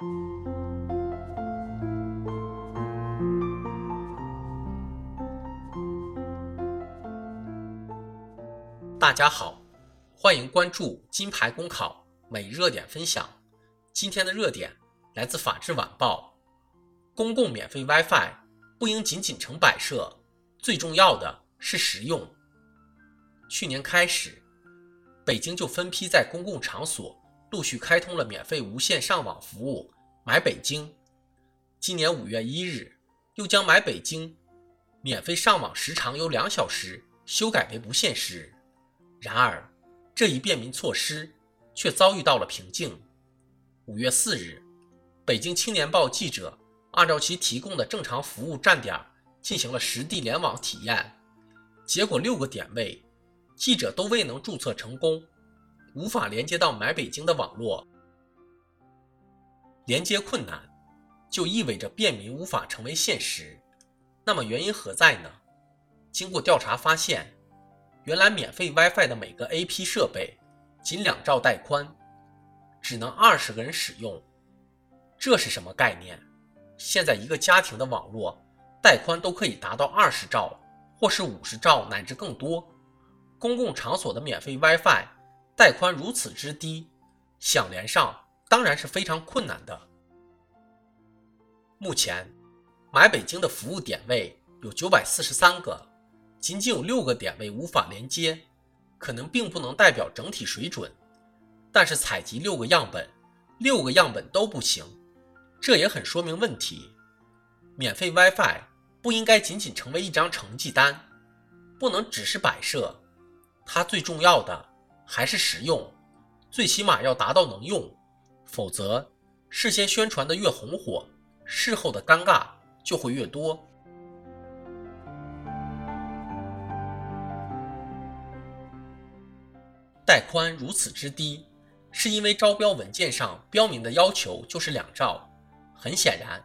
大家好，欢迎关注金牌公考每日热点分享。今天的热点来自《法制晚报》，公共免费 WiFi 不应仅仅成摆设，最重要的是实用。去年开始，北京就分批在公共场所陆续开通了免费无线上网服务“买北京”。今年五月一日，又将“买北京”免费上网时长由两小时修改为不限时。然而，这一便民措施却遭遇到了瓶颈。五月四日，北京青年报记者按照其提供的正常服务站点进行了实地联网体验，结果六个点位记者都未能注册成功，无法连接到买北京的网络。连接困难，就意味着便民无法成为现实。那么原因何在呢？经过调查发现。原来免费 WiFi 的每个 AP 设备仅两兆带宽，只能二十个人使用，这是什么概念？现在一个家庭的网络带宽都可以达到二十兆，或是五十兆乃至更多。公共场所的免费 WiFi 带宽如此之低，想连上当然是非常困难的。目前，买北京的服务点位有九百四十三个。仅仅有六个点位无法连接，可能并不能代表整体水准。但是采集六个样本，六个样本都不行，这也很说明问题。免费 WiFi 不应该仅仅成为一张成绩单，不能只是摆设，它最重要的还是实用，最起码要达到能用，否则事先宣传的越红火，事后的尴尬就会越多。带宽如此之低，是因为招标文件上标明的要求就是两兆。很显然，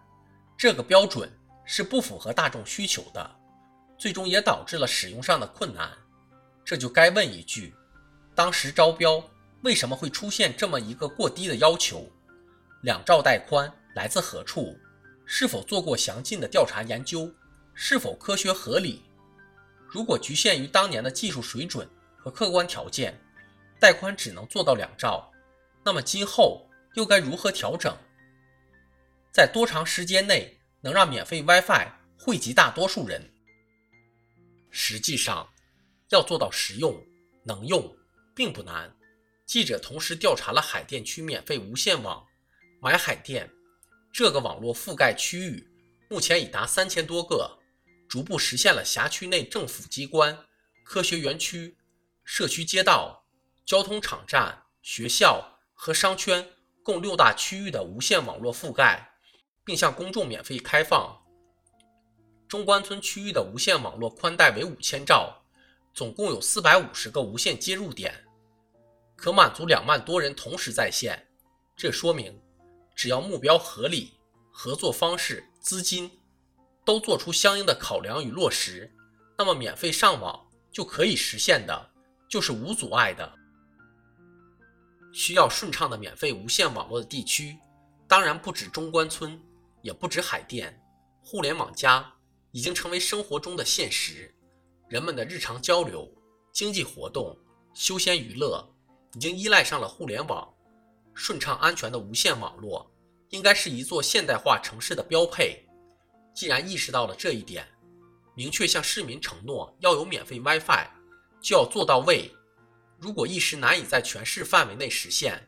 这个标准是不符合大众需求的，最终也导致了使用上的困难。这就该问一句：当时招标为什么会出现这么一个过低的要求？两兆带宽来自何处？是否做过详尽的调查研究？是否科学合理？如果局限于当年的技术水准和客观条件，带宽只能做到两兆，那么今后又该如何调整？在多长时间内能让免费 WiFi 惠及大多数人？实际上，要做到实用能用并不难。记者同时调查了海淀区免费无线网“买海淀”这个网络覆盖区域，目前已达三千多个，逐步实现了辖区内政府机关、科学园区、社区街道。交通场站、学校和商圈共六大区域的无线网络覆盖，并向公众免费开放。中关村区域的无线网络宽带为五千兆，总共有四百五十个无线接入点，可满足两万多人同时在线。这说明，只要目标合理，合作方式、资金都做出相应的考量与落实，那么免费上网就可以实现的，就是无阻碍的。需要顺畅的免费无线网络的地区，当然不止中关村，也不止海淀。互联网加已经成为生活中的现实，人们的日常交流、经济活动、休闲娱乐已经依赖上了互联网。顺畅安全的无线网络，应该是一座现代化城市的标配。既然意识到了这一点，明确向市民承诺要有免费 WiFi，就要做到位。如果一时难以在全市范围内实现，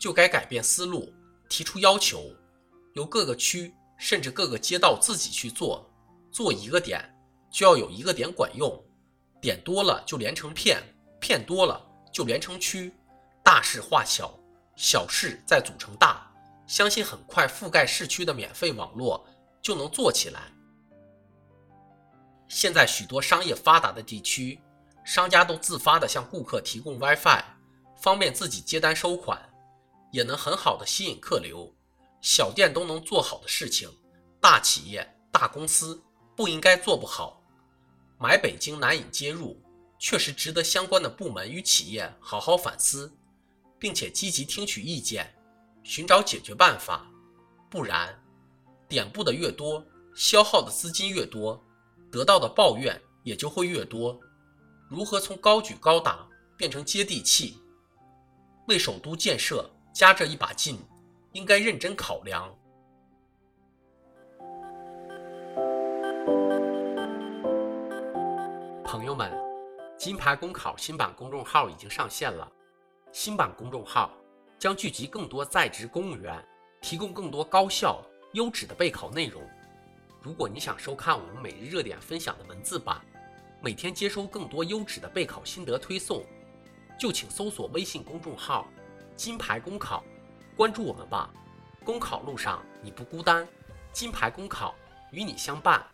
就该改变思路，提出要求，由各个区甚至各个街道自己去做。做一个点，就要有一个点管用，点多了就连成片，片多了就连成区，大事化小，小事再组成大。相信很快覆盖市区的免费网络就能做起来。现在许多商业发达的地区。商家都自发地向顾客提供 WiFi，方便自己接单收款，也能很好的吸引客流。小店都能做好的事情，大企业、大公司不应该做不好。买北京难以接入，确实值得相关的部门与企业好好反思，并且积极听取意见，寻找解决办法。不然，点布的越多，消耗的资金越多，得到的抱怨也就会越多。如何从高举高打变成接地气？为首都建设加这一把劲，应该认真考量。朋友们，金牌公考新版公众号已经上线了。新版公众号将聚集更多在职公务员，提供更多高效优质的备考内容。如果你想收看我们每日热点分享的文字版，每天接收更多优质的备考心得推送，就请搜索微信公众号“金牌公考”，关注我们吧。公考路上你不孤单，金牌公考与你相伴。